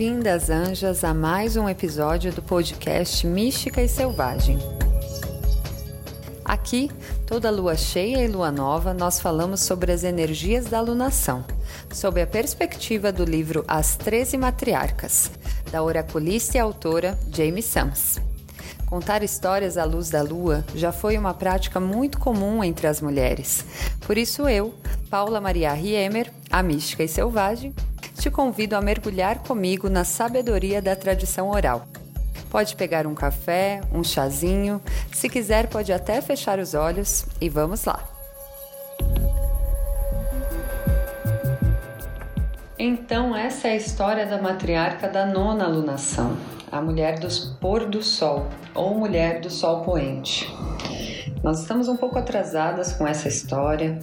Bem-vindas, anjas, a mais um episódio do podcast Mística e Selvagem. Aqui, toda lua cheia e lua nova, nós falamos sobre as energias da alunação, sob a perspectiva do livro As Treze Matriarcas, da oraculista e autora Jamie Sams. Contar histórias à luz da lua já foi uma prática muito comum entre as mulheres. Por isso eu, Paula Maria Riemer, a mística e selvagem, te convido a mergulhar comigo na sabedoria da tradição oral. Pode pegar um café, um chazinho, se quiser, pode até fechar os olhos e vamos lá! Então, essa é a história da matriarca da nona alunação, a mulher dos pôr do sol ou mulher do sol poente. Nós estamos um pouco atrasadas com essa história,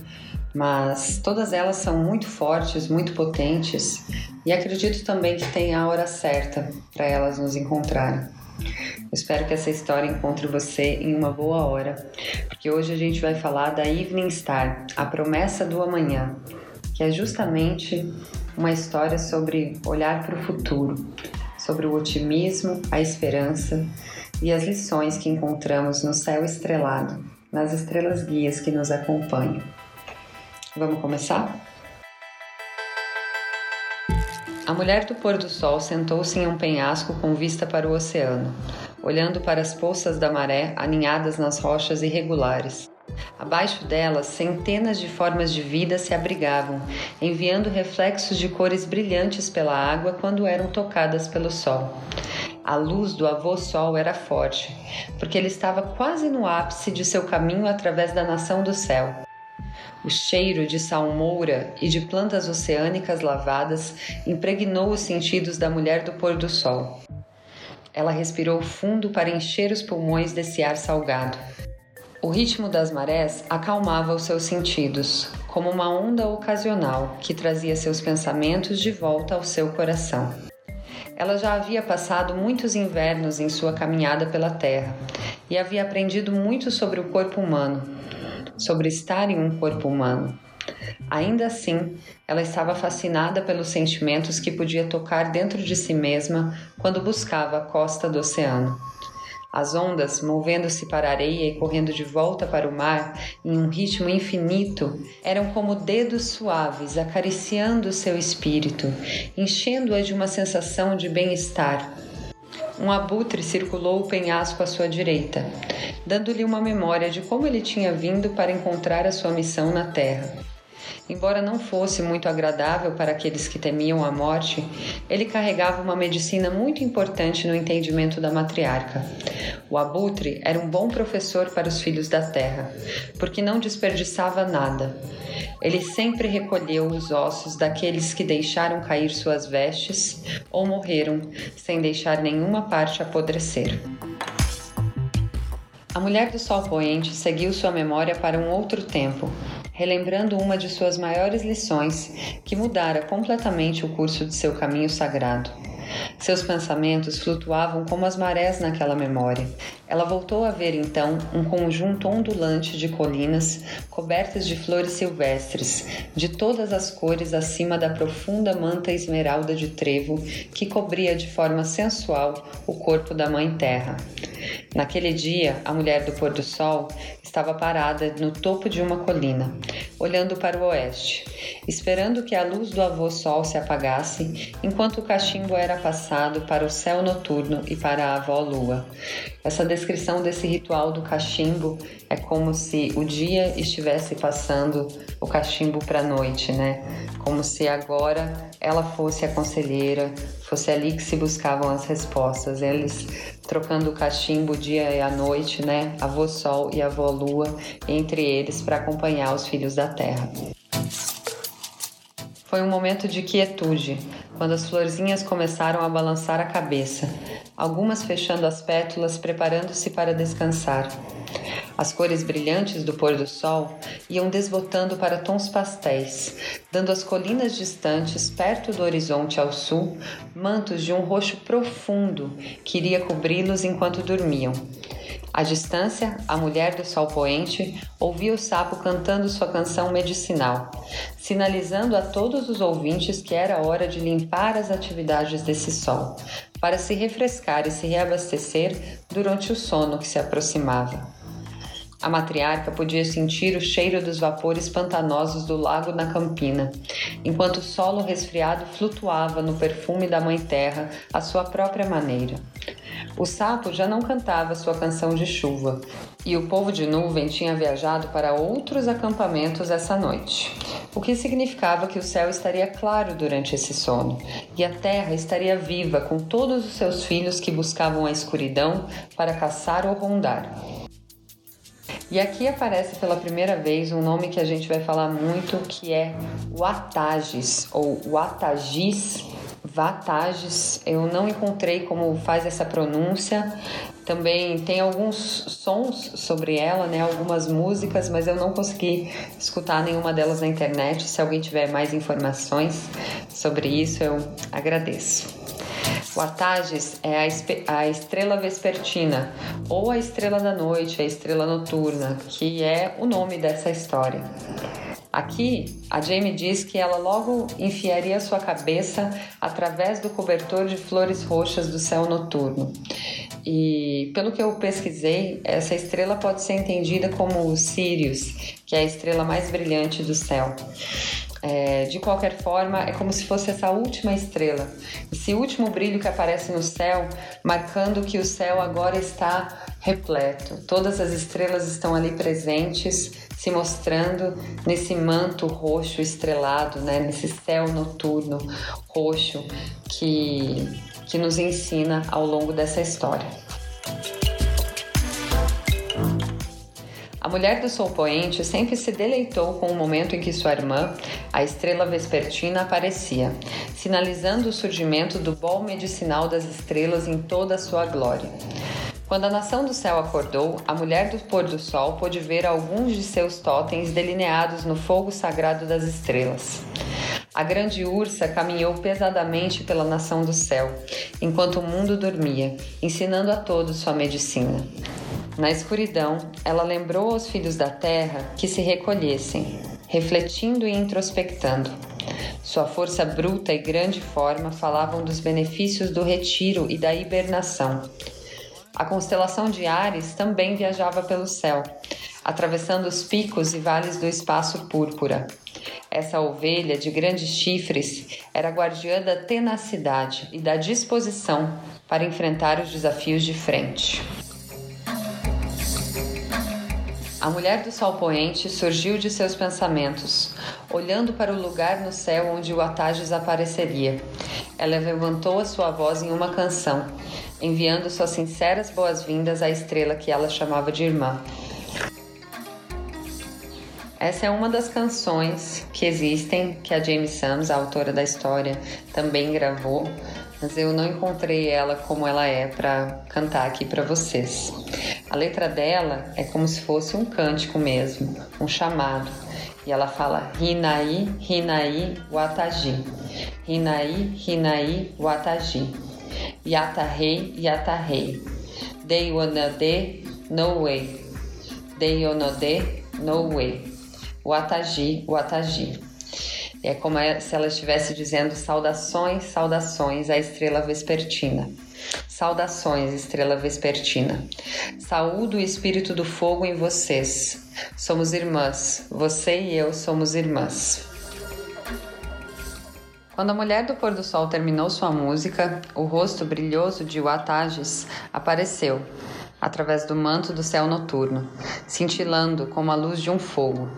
mas todas elas são muito fortes, muito potentes e acredito também que tem a hora certa para elas nos encontrarem. Eu espero que essa história encontre você em uma boa hora, porque hoje a gente vai falar da Evening Star, a promessa do amanhã, que é justamente uma história sobre olhar para o futuro, sobre o otimismo, a esperança e as lições que encontramos no céu estrelado, nas estrelas guias que nos acompanham. Vamos começar? A mulher do pôr do sol sentou-se em um penhasco com vista para o oceano, olhando para as poças da maré aninhadas nas rochas irregulares. Abaixo delas, centenas de formas de vida se abrigavam, enviando reflexos de cores brilhantes pela água quando eram tocadas pelo sol. A luz do avô Sol era forte, porque ele estava quase no ápice de seu caminho através da nação do céu. O cheiro de salmoura e de plantas oceânicas lavadas impregnou os sentidos da mulher do pôr do sol. Ela respirou fundo para encher os pulmões desse ar salgado. O ritmo das marés acalmava os seus sentidos, como uma onda ocasional que trazia seus pensamentos de volta ao seu coração. Ela já havia passado muitos invernos em sua caminhada pela Terra e havia aprendido muito sobre o corpo humano, sobre estar em um corpo humano. Ainda assim, ela estava fascinada pelos sentimentos que podia tocar dentro de si mesma quando buscava a costa do oceano. As ondas, movendo-se para a areia e correndo de volta para o mar em um ritmo infinito, eram como dedos suaves acariciando seu espírito, enchendo-a de uma sensação de bem-estar, um abutre circulou o penhasco à sua direita, dando-lhe uma memória de como ele tinha vindo para encontrar a sua missão na Terra. Embora não fosse muito agradável para aqueles que temiam a morte, ele carregava uma medicina muito importante no entendimento da matriarca. O abutre era um bom professor para os filhos da terra, porque não desperdiçava nada. Ele sempre recolheu os ossos daqueles que deixaram cair suas vestes ou morreram sem deixar nenhuma parte apodrecer. A mulher do sol poente seguiu sua memória para um outro tempo, relembrando uma de suas maiores lições que mudara completamente o curso de seu caminho sagrado. Seus pensamentos flutuavam como as marés naquela memória. Ela voltou a ver então um conjunto ondulante de colinas cobertas de flores silvestres, de todas as cores acima da profunda manta esmeralda de trevo que cobria de forma sensual o corpo da Mãe Terra. Naquele dia, a mulher do pôr do sol estava parada no topo de uma colina, olhando para o oeste, esperando que a luz do avô sol se apagasse, enquanto o cachimbo era passado para o céu noturno e para a avó lua. Essa descrição desse ritual do cachimbo é como se o dia estivesse passando o cachimbo para a noite, né? Como se agora ela fosse a conselheira, fosse ali que se buscavam as respostas. Eles trocando o cachimbo dia e a noite, né? Avô Sol e avô Lua entre eles para acompanhar os filhos da Terra. Foi um momento de quietude, quando as florzinhas começaram a balançar a cabeça, algumas fechando as pétalas, preparando-se para descansar. As cores brilhantes do pôr do sol iam desbotando para tons pastéis, dando às colinas distantes, perto do horizonte ao sul, mantos de um roxo profundo que iria cobri-los enquanto dormiam. À distância, a mulher do sol poente ouvia o sapo cantando sua canção medicinal, sinalizando a todos os ouvintes que era hora de limpar as atividades desse sol, para se refrescar e se reabastecer durante o sono que se aproximava. A matriarca podia sentir o cheiro dos vapores pantanosos do lago na campina, enquanto o solo resfriado flutuava no perfume da Mãe Terra à sua própria maneira. O sapo já não cantava sua canção de chuva, e o povo de nuvem tinha viajado para outros acampamentos essa noite, o que significava que o céu estaria claro durante esse sono, e a terra estaria viva com todos os seus filhos que buscavam a escuridão para caçar ou rondar. E aqui aparece pela primeira vez um nome que a gente vai falar muito, que é Watages ou Watagis. Vatages, eu não encontrei como faz essa pronúncia. Também tem alguns sons sobre ela, né? Algumas músicas, mas eu não consegui escutar nenhuma delas na internet. Se alguém tiver mais informações sobre isso, eu agradeço. O Atages é a, a estrela vespertina, ou a estrela da noite, a estrela noturna, que é o nome dessa história. Aqui, a Jamie diz que ela logo enfiaria sua cabeça através do cobertor de flores roxas do céu noturno. E pelo que eu pesquisei, essa estrela pode ser entendida como Sirius, que é a estrela mais brilhante do céu. É, de qualquer forma, é como se fosse essa última estrela, esse último brilho que aparece no céu, marcando que o céu agora está repleto. Todas as estrelas estão ali presentes, se mostrando nesse manto roxo estrelado, né? nesse céu noturno roxo que, que nos ensina ao longo dessa história. A mulher do sol poente sempre se deleitou com o momento em que sua irmã, a estrela vespertina, aparecia, sinalizando o surgimento do bol medicinal das estrelas em toda a sua glória. Quando a nação do céu acordou, a mulher do pôr do sol pôde ver alguns de seus totens delineados no fogo sagrado das estrelas. A grande ursa caminhou pesadamente pela nação do céu, enquanto o mundo dormia, ensinando a todos sua medicina. Na escuridão, ela lembrou aos filhos da terra que se recolhessem, refletindo e introspectando. Sua força bruta e grande forma falavam dos benefícios do retiro e da hibernação. A constelação de Ares também viajava pelo céu, atravessando os picos e vales do espaço púrpura. Essa ovelha de grandes chifres era guardiã da tenacidade e da disposição para enfrentar os desafios de frente. A mulher do sol poente surgiu de seus pensamentos, olhando para o lugar no céu onde o Atages apareceria. Ela levantou a sua voz em uma canção, enviando suas sinceras boas-vindas à estrela que ela chamava de irmã. Essa é uma das canções que existem que a Jamie Sams, a autora da história, também gravou, mas eu não encontrei ela como ela é para cantar aqui para vocês. A letra dela é como se fosse um cântico mesmo, um chamado. E ela fala Hinai, Hinai, Wataji. Hinai, Hinai, Wataji. Yatahei, Yatahei. Deionode, no way. Deionode, no way. Wataji, Wataji. É como se ela estivesse dizendo saudações, saudações à estrela vespertina. Saudações, estrela vespertina. Saúdo o espírito do fogo em vocês. Somos irmãs. Você e eu somos irmãs. Quando a mulher do pôr do sol terminou sua música, o rosto brilhoso de Watages apareceu, através do manto do céu noturno, cintilando como a luz de um fogo.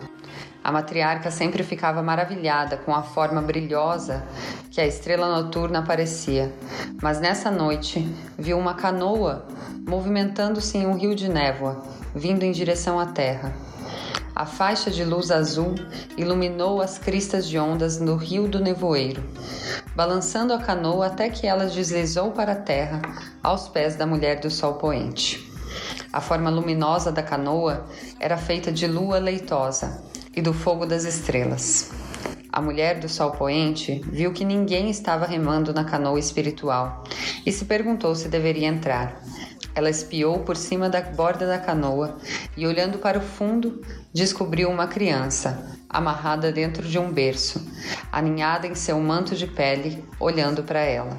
A matriarca sempre ficava maravilhada com a forma brilhosa que a estrela noturna parecia, mas nessa noite viu uma canoa movimentando-se em um rio de névoa, vindo em direção à terra. A faixa de luz azul iluminou as cristas de ondas no rio do nevoeiro, balançando a canoa até que ela deslizou para a terra aos pés da mulher do sol poente. A forma luminosa da canoa era feita de lua leitosa, e do fogo das estrelas. A mulher do sol poente viu que ninguém estava remando na canoa espiritual e se perguntou se deveria entrar. Ela espiou por cima da borda da canoa e, olhando para o fundo, descobriu uma criança, amarrada dentro de um berço, aninhada em seu manto de pele, olhando para ela.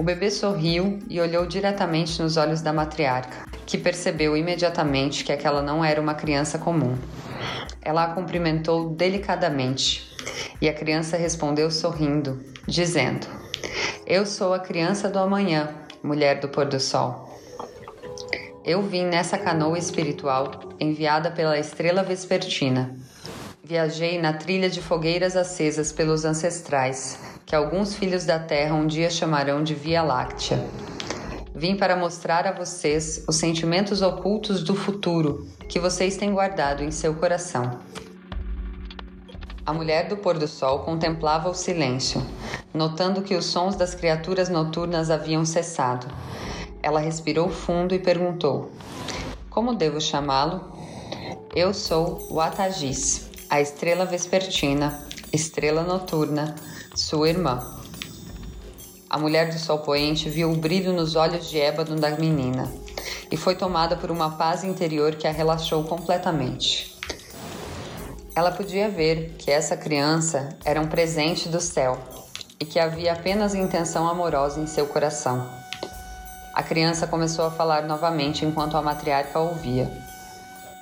O bebê sorriu e olhou diretamente nos olhos da matriarca, que percebeu imediatamente que aquela não era uma criança comum. Ela a cumprimentou delicadamente e a criança respondeu sorrindo, dizendo: Eu sou a criança do amanhã, mulher do pôr do sol. Eu vim nessa canoa espiritual enviada pela estrela vespertina. Viajei na trilha de fogueiras acesas pelos ancestrais, que alguns filhos da Terra um dia chamarão de Via Láctea. Vim para mostrar a vocês os sentimentos ocultos do futuro que vocês têm guardado em seu coração. A mulher do pôr do sol contemplava o silêncio, notando que os sons das criaturas noturnas haviam cessado ela respirou fundo e perguntou: Como devo chamá-lo? Eu sou o Atagis, a estrela vespertina, estrela noturna, sua irmã. A mulher do sol poente viu o brilho nos olhos de ébano da menina e foi tomada por uma paz interior que a relaxou completamente. Ela podia ver que essa criança era um presente do céu e que havia apenas intenção amorosa em seu coração. A criança começou a falar novamente enquanto a matriarca ouvia.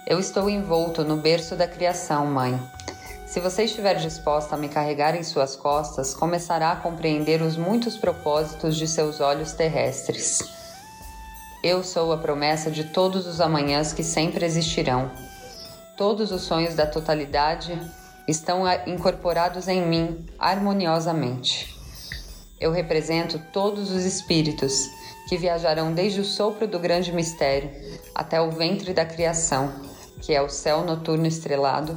Eu estou envolto no berço da criação, mãe. Se você estiver disposta a me carregar em suas costas, começará a compreender os muitos propósitos de seus olhos terrestres. Eu sou a promessa de todos os amanhãs que sempre existirão. Todos os sonhos da totalidade estão incorporados em mim harmoniosamente. Eu represento todos os espíritos que viajarão desde o sopro do grande mistério até o ventre da criação, que é o céu noturno estrelado,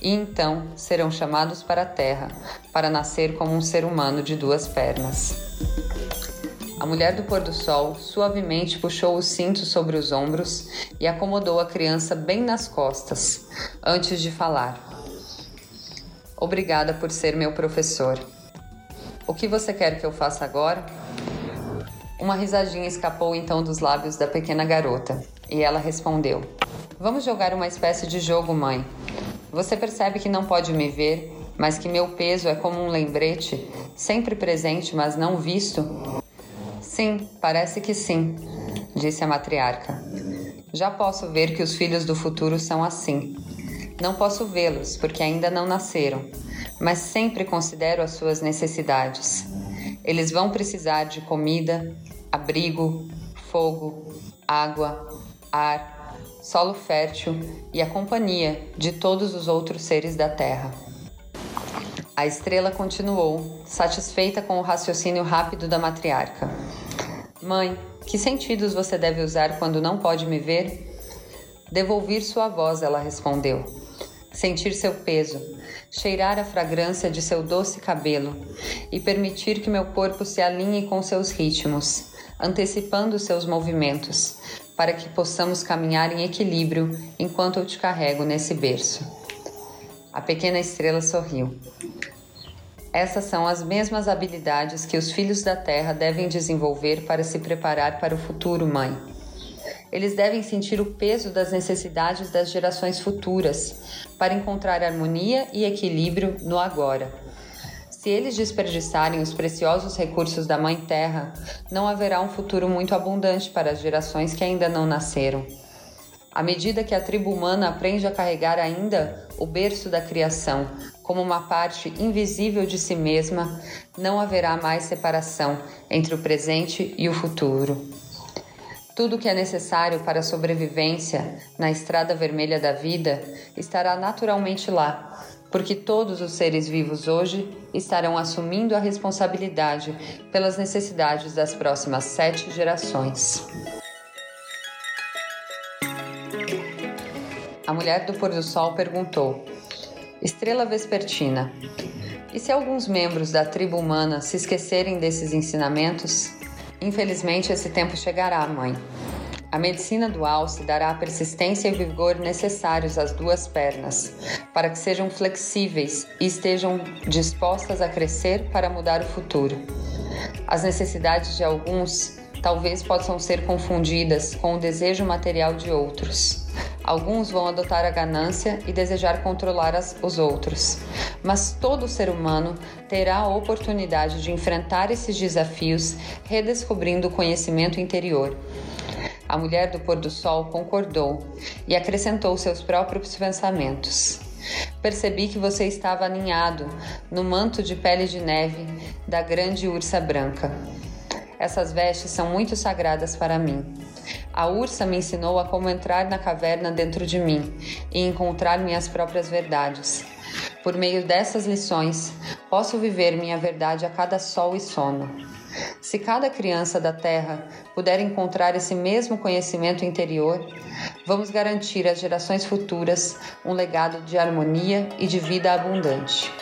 e então serão chamados para a terra para nascer como um ser humano de duas pernas. A mulher do pôr do sol suavemente puxou o cinto sobre os ombros e acomodou a criança bem nas costas, antes de falar. Obrigada por ser meu professor. O que você quer que eu faça agora? Uma risadinha escapou então dos lábios da pequena garota e ela respondeu: Vamos jogar uma espécie de jogo, mãe. Você percebe que não pode me ver, mas que meu peso é como um lembrete, sempre presente, mas não visto? Sim, parece que sim, disse a matriarca. Já posso ver que os filhos do futuro são assim. Não posso vê-los porque ainda não nasceram, mas sempre considero as suas necessidades. Eles vão precisar de comida, abrigo, fogo, água, ar, solo fértil e a companhia de todos os outros seres da Terra. A estrela continuou, satisfeita com o raciocínio rápido da matriarca. Mãe, que sentidos você deve usar quando não pode me ver? Devolver sua voz, ela respondeu sentir seu peso, cheirar a fragrância de seu doce cabelo e permitir que meu corpo se alinhe com seus ritmos, antecipando seus movimentos, para que possamos caminhar em equilíbrio enquanto eu te carrego nesse berço. A pequena estrela sorriu. Essas são as mesmas habilidades que os filhos da Terra devem desenvolver para se preparar para o futuro, mãe eles devem sentir o peso das necessidades das gerações futuras para encontrar harmonia e equilíbrio no agora. Se eles desperdiçarem os preciosos recursos da Mãe Terra, não haverá um futuro muito abundante para as gerações que ainda não nasceram. À medida que a tribo humana aprende a carregar ainda o berço da criação como uma parte invisível de si mesma, não haverá mais separação entre o presente e o futuro. Tudo o que é necessário para a sobrevivência na estrada vermelha da vida estará naturalmente lá, porque todos os seres vivos hoje estarão assumindo a responsabilidade pelas necessidades das próximas sete gerações. A mulher do pôr do sol perguntou: Estrela Vespertina, e se alguns membros da tribo humana se esquecerem desses ensinamentos? Infelizmente, esse tempo chegará, mãe. A medicina do alce dará a persistência e vigor necessários às duas pernas, para que sejam flexíveis e estejam dispostas a crescer para mudar o futuro. As necessidades de alguns talvez possam ser confundidas com o desejo material de outros. Alguns vão adotar a ganância e desejar controlar as, os outros, mas todo ser humano terá a oportunidade de enfrentar esses desafios redescobrindo o conhecimento interior. A mulher do pôr do sol concordou e acrescentou seus próprios pensamentos. Percebi que você estava aninhado no manto de pele de neve da grande ursa branca. Essas vestes são muito sagradas para mim. A ursa me ensinou a como entrar na caverna dentro de mim e encontrar minhas próprias verdades. Por meio dessas lições, posso viver minha verdade a cada sol e sono. Se cada criança da Terra puder encontrar esse mesmo conhecimento interior, vamos garantir às gerações futuras um legado de harmonia e de vida abundante.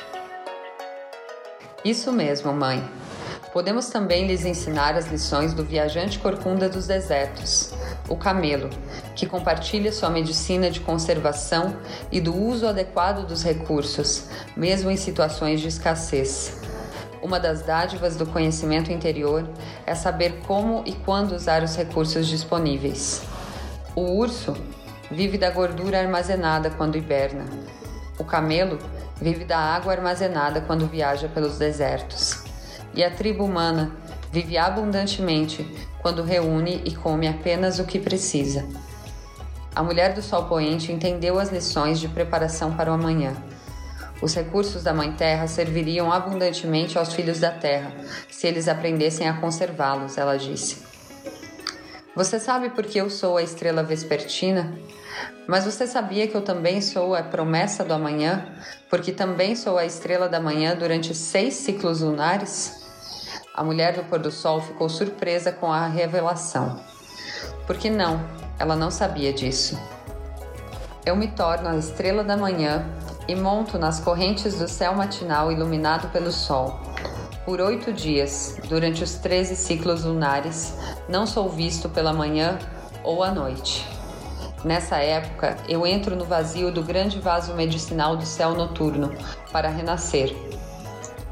Isso mesmo, mãe. Podemos também lhes ensinar as lições do viajante corcunda dos desertos, o camelo, que compartilha sua medicina de conservação e do uso adequado dos recursos, mesmo em situações de escassez. Uma das dádivas do conhecimento interior é saber como e quando usar os recursos disponíveis. O urso vive da gordura armazenada quando hiberna. O camelo vive da água armazenada quando viaja pelos desertos. E a tribo humana vive abundantemente quando reúne e come apenas o que precisa. A mulher do sol poente entendeu as lições de preparação para o amanhã. Os recursos da Mãe Terra serviriam abundantemente aos filhos da Terra, se eles aprendessem a conservá-los, ela disse. Você sabe por que eu sou a estrela vespertina? Mas você sabia que eu também sou a promessa do amanhã? Porque também sou a estrela da manhã durante seis ciclos lunares? A mulher do pôr do sol ficou surpresa com a revelação. Porque não, ela não sabia disso. Eu me torno a estrela da manhã e monto nas correntes do céu matinal iluminado pelo sol. Por oito dias, durante os treze ciclos lunares, não sou visto pela manhã ou à noite. Nessa época, eu entro no vazio do grande vaso medicinal do céu noturno para renascer.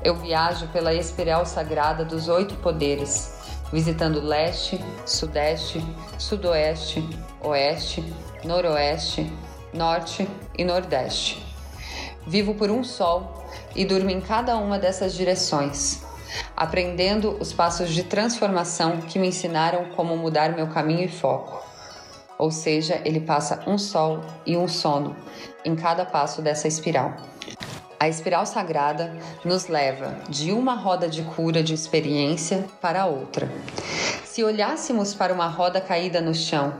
Eu viajo pela espiral sagrada dos oito poderes, visitando leste, sudeste, sudoeste, oeste, noroeste, norte e nordeste Vivo por um sol e durmo em cada uma dessas direções, aprendendo os passos de transformação que me ensinaram como mudar meu caminho e foco. Ou seja, ele passa um sol e um sono em cada passo dessa espiral. A espiral sagrada nos leva de uma roda de cura de experiência para outra. Se olhássemos para uma roda caída no chão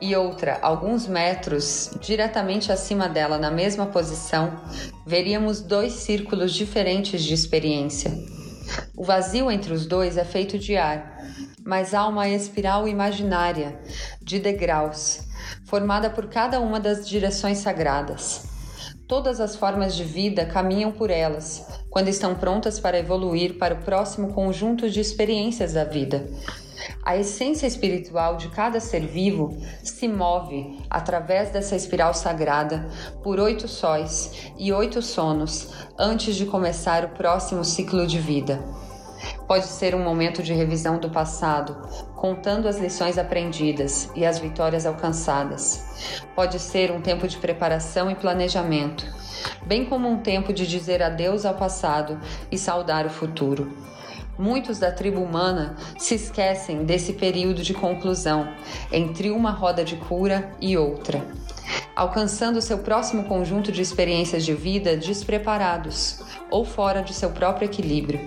e outra alguns metros diretamente acima dela, na mesma posição, veríamos dois círculos diferentes de experiência. O vazio entre os dois é feito de ar, mas há uma espiral imaginária de degraus, formada por cada uma das direções sagradas. Todas as formas de vida caminham por elas, quando estão prontas para evoluir para o próximo conjunto de experiências da vida, a essência espiritual de cada ser vivo se move através dessa espiral sagrada por oito sóis e oito sonos antes de começar o próximo ciclo de vida. Pode ser um momento de revisão do passado, contando as lições aprendidas e as vitórias alcançadas. Pode ser um tempo de preparação e planejamento, bem como um tempo de dizer adeus ao passado e saudar o futuro. Muitos da tribo humana se esquecem desse período de conclusão entre uma roda de cura e outra, alcançando seu próximo conjunto de experiências de vida despreparados ou fora de seu próprio equilíbrio.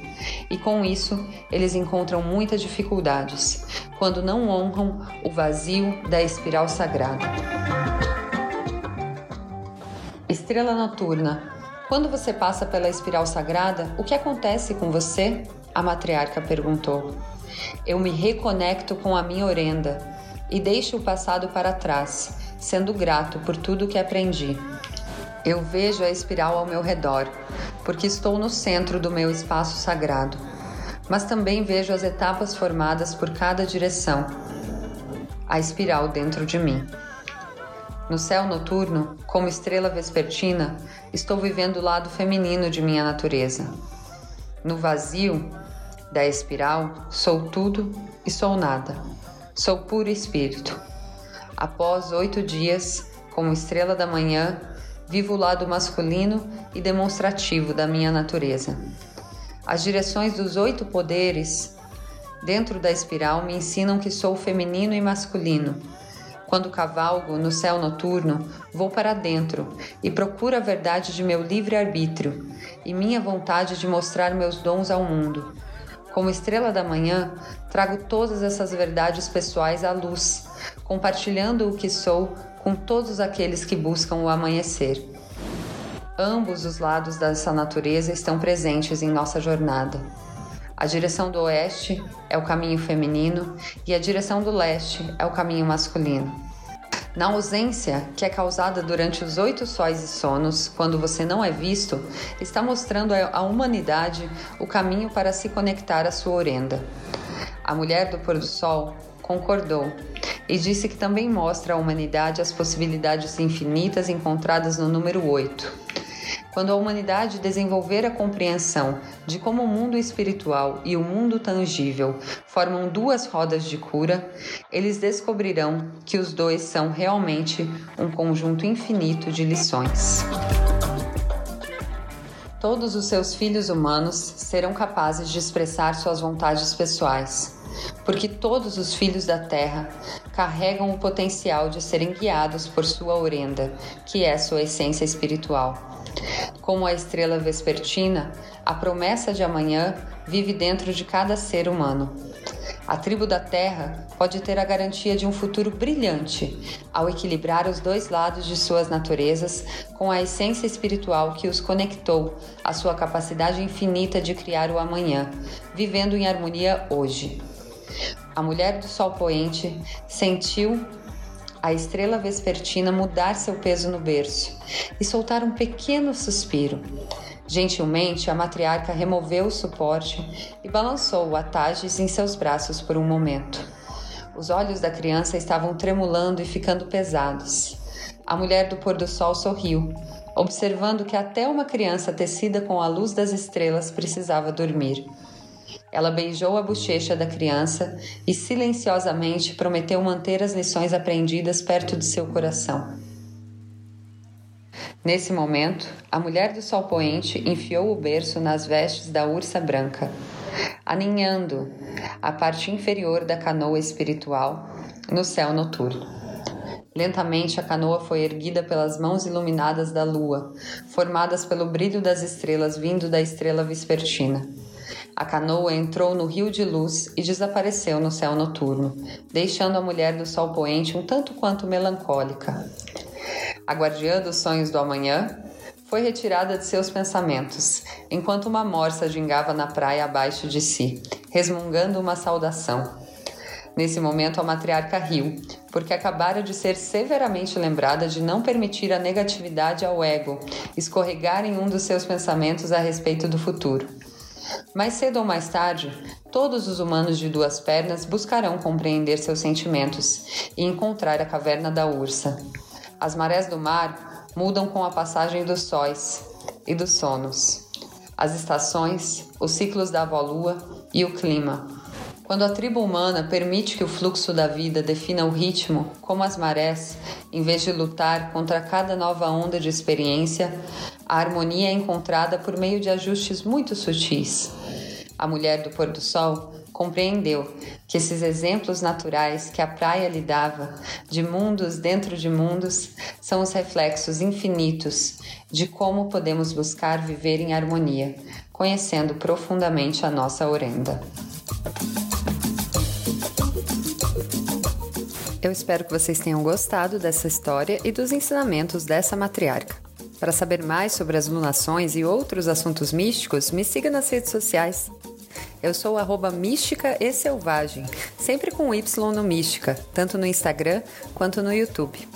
E com isso, eles encontram muitas dificuldades quando não honram o vazio da espiral sagrada. Estrela noturna. Quando você passa pela espiral sagrada, o que acontece com você? A matriarca perguntou. Eu me reconecto com a minha orenda e deixo o passado para trás, sendo grato por tudo que aprendi. Eu vejo a espiral ao meu redor, porque estou no centro do meu espaço sagrado, mas também vejo as etapas formadas por cada direção, a espiral dentro de mim. No céu noturno, como estrela vespertina, estou vivendo o lado feminino de minha natureza. No vazio, Da espiral, sou tudo e sou nada. Sou puro espírito. Após oito dias, como estrela da manhã, vivo o lado masculino e demonstrativo da minha natureza. As direções dos oito poderes dentro da espiral me ensinam que sou feminino e masculino. Quando cavalgo no céu noturno, vou para dentro e procuro a verdade de meu livre-arbítrio e minha vontade de mostrar meus dons ao mundo. Como estrela da manhã, trago todas essas verdades pessoais à luz, compartilhando o que sou com todos aqueles que buscam o amanhecer. Ambos os lados dessa natureza estão presentes em nossa jornada. A direção do oeste é o caminho feminino e a direção do leste é o caminho masculino. Na ausência, que é causada durante os oito sóis e sonos, quando você não é visto, está mostrando à humanidade o caminho para se conectar à sua orenda. A mulher do pôr do sol concordou e disse que também mostra à humanidade as possibilidades infinitas encontradas no número 8. Quando a humanidade desenvolver a compreensão de como o mundo espiritual e o mundo tangível formam duas rodas de cura, eles descobrirão que os dois são realmente um conjunto infinito de lições. Todos os seus filhos humanos serão capazes de expressar suas vontades pessoais, porque todos os filhos da Terra carregam o potencial de serem guiados por sua orenda, que é sua essência espiritual. Como a estrela vespertina, a promessa de amanhã vive dentro de cada ser humano. A tribo da Terra pode ter a garantia de um futuro brilhante ao equilibrar os dois lados de suas naturezas com a essência espiritual que os conectou à sua capacidade infinita de criar o amanhã, vivendo em harmonia hoje. A mulher do sol poente sentiu a estrela vespertina mudar seu peso no berço e soltar um pequeno suspiro. Gentilmente, a matriarca removeu o suporte e balançou o Atages em seus braços por um momento. Os olhos da criança estavam tremulando e ficando pesados. A mulher do pôr do sol sorriu, observando que até uma criança tecida com a luz das estrelas precisava dormir. Ela beijou a bochecha da criança e silenciosamente prometeu manter as lições aprendidas perto de seu coração. Nesse momento, a mulher do sol poente enfiou o berço nas vestes da ursa branca, aninhando a parte inferior da canoa espiritual no céu noturno. Lentamente a canoa foi erguida pelas mãos iluminadas da lua, formadas pelo brilho das estrelas vindo da estrela vespertina. A canoa entrou no rio de luz e desapareceu no céu noturno, deixando a mulher do sol poente um tanto quanto melancólica. A guardiã dos sonhos do amanhã foi retirada de seus pensamentos, enquanto uma morsa gingava na praia abaixo de si, resmungando uma saudação. Nesse momento, a matriarca riu, porque acabara de ser severamente lembrada de não permitir a negatividade ao ego escorregar em um dos seus pensamentos a respeito do futuro. Mais cedo ou mais tarde, todos os humanos de duas pernas buscarão compreender seus sentimentos e encontrar a caverna da ursa. As marés do mar mudam com a passagem dos sóis e dos sonos, as estações, os ciclos da avó-lua e o clima. Quando a tribo humana permite que o fluxo da vida defina o ritmo, como as marés, em vez de lutar contra cada nova onda de experiência, a harmonia é encontrada por meio de ajustes muito sutis. A mulher do pôr do sol compreendeu que esses exemplos naturais que a praia lhe dava, de mundos dentro de mundos, são os reflexos infinitos de como podemos buscar viver em harmonia, conhecendo profundamente a nossa orenda. Eu espero que vocês tenham gostado dessa história e dos ensinamentos dessa matriarca. Para saber mais sobre as lunações e outros assuntos místicos, me siga nas redes sociais. Eu sou arroba mística e selvagem, sempre com Y no mística, tanto no Instagram quanto no YouTube.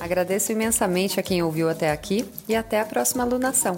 Agradeço imensamente a quem ouviu até aqui e até a próxima lunação.